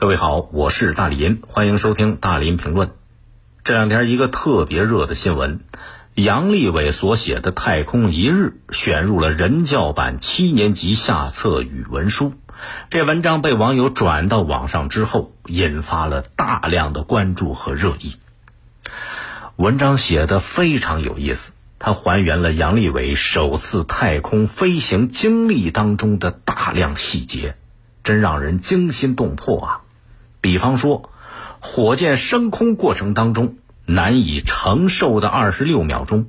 各位好，我是大林，欢迎收听大林评论。这两天一个特别热的新闻，杨利伟所写的《太空一日》选入了人教版七年级下册语文书。这文章被网友转到网上之后，引发了大量的关注和热议。文章写的非常有意思，它还原了杨利伟首次太空飞行经历当中的大量细节，真让人惊心动魄啊！比方说，火箭升空过程当中难以承受的二十六秒钟；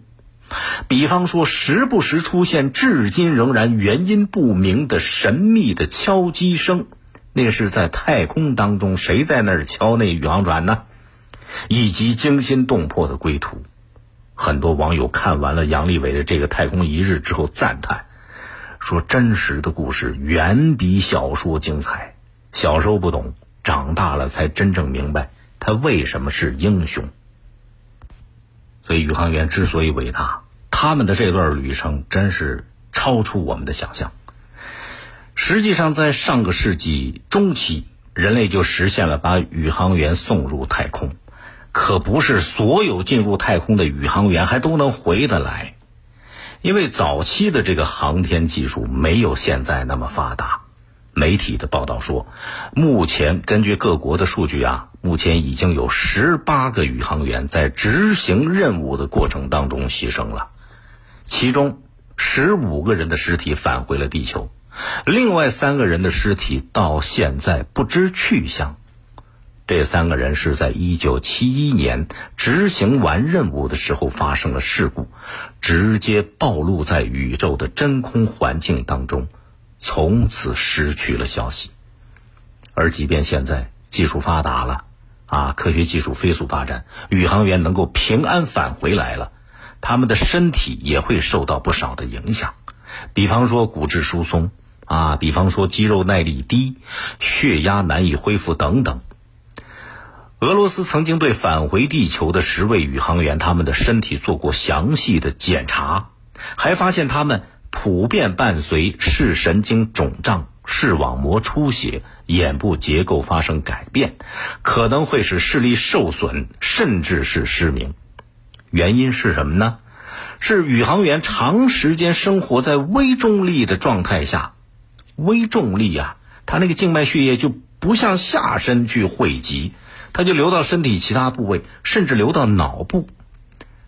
比方说，时不时出现至今仍然原因不明的神秘的敲击声，那是在太空当中谁在那儿敲那宇航船呢？以及惊心动魄的归途。很多网友看完了杨利伟的这个《太空一日》之后赞叹，说：“真实的故事远比小说精彩。小时候不懂。”长大了才真正明白他为什么是英雄。所以宇航员之所以伟大，他们的这段旅程真是超出我们的想象。实际上，在上个世纪中期，人类就实现了把宇航员送入太空。可不是所有进入太空的宇航员还都能回得来，因为早期的这个航天技术没有现在那么发达。媒体的报道说，目前根据各国的数据啊，目前已经有十八个宇航员在执行任务的过程当中牺牲了，其中十五个人的尸体返回了地球，另外三个人的尸体到现在不知去向。这三个人是在一九七一年执行完任务的时候发生了事故，直接暴露在宇宙的真空环境当中。从此失去了消息，而即便现在技术发达了，啊，科学技术飞速发展，宇航员能够平安返回来了，他们的身体也会受到不少的影响，比方说骨质疏松，啊，比方说肌肉耐力低，血压难以恢复等等。俄罗斯曾经对返回地球的十位宇航员他们的身体做过详细的检查，还发现他们。普遍伴随视神经肿胀、视网膜出血、眼部结构发生改变，可能会使视力受损，甚至是失明。原因是什么呢？是宇航员长时间生活在微重力的状态下。微重力啊，它那个静脉血液就不向下身去汇集，它就流到身体其他部位，甚至流到脑部。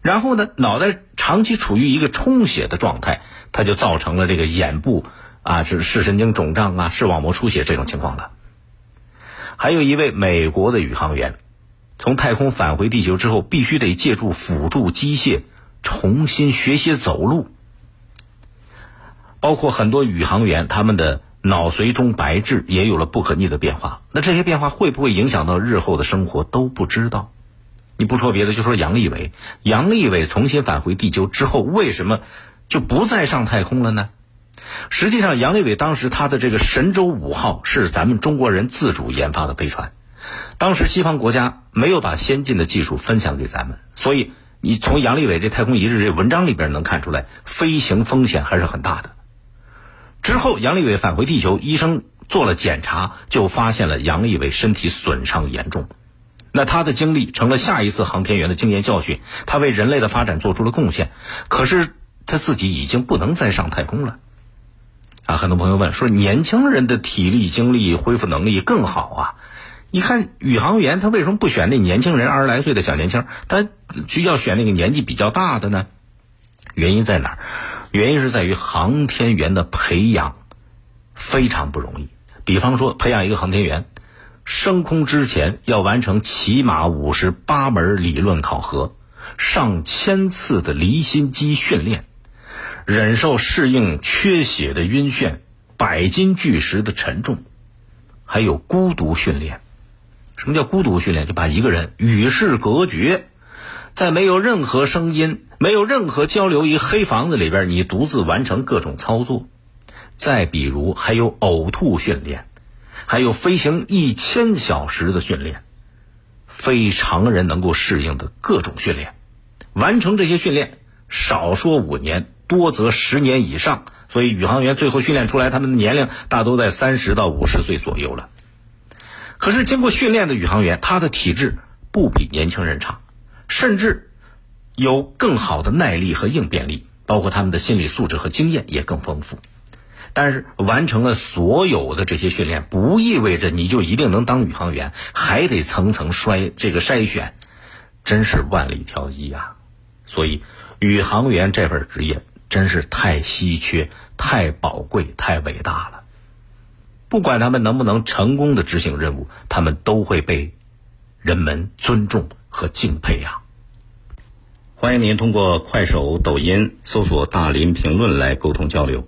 然后呢，脑袋长期处于一个充血的状态，它就造成了这个眼部啊，是视神经肿胀啊，视网膜出血这种情况了。还有一位美国的宇航员，从太空返回地球之后，必须得借助辅助机械重新学习走路。包括很多宇航员，他们的脑髓中白质也有了不可逆的变化。那这些变化会不会影响到日后的生活，都不知道。你不说别的，就说杨利伟。杨利伟重新返回地球之后，为什么就不再上太空了呢？实际上，杨利伟当时他的这个神舟五号是咱们中国人自主研发的飞船，当时西方国家没有把先进的技术分享给咱们，所以你从杨利伟这太空一日这文章里边能看出来，飞行风险还是很大的。之后，杨利伟返回地球，医生做了检查，就发现了杨利伟身体损伤严重。那他的经历成了下一次航天员的经验教训，他为人类的发展做出了贡献。可是他自己已经不能再上太空了。啊，很多朋友问说，年轻人的体力、精力恢复能力更好啊？你看宇航员他为什么不选那年轻人二十来岁的小年轻，他就要选那个年纪比较大的呢？原因在哪儿？原因是在于航天员的培养非常不容易。比方说，培养一个航天员。升空之前要完成起码五十八门理论考核，上千次的离心机训练，忍受适应缺血的晕眩、百斤巨石的沉重，还有孤独训练。什么叫孤独训练？就把一个人与世隔绝，在没有任何声音、没有任何交流一黑房子里边，你独自完成各种操作。再比如，还有呕吐训练。还有飞行一千小时的训练，非常人能够适应的各种训练，完成这些训练，少说五年，多则十年以上。所以宇航员最后训练出来，他们的年龄大都在三十到五十岁左右了。可是经过训练的宇航员，他的体质不比年轻人差，甚至有更好的耐力和应变力，包括他们的心理素质和经验也更丰富。但是完成了所有的这些训练，不意味着你就一定能当宇航员，还得层层筛这个筛选，真是万里挑一啊！所以，宇航员这份职业真是太稀缺、太宝贵、太伟大了。不管他们能不能成功的执行任务，他们都会被人们尊重和敬佩呀。欢迎您通过快手、抖音搜索“大林评论”来沟通交流。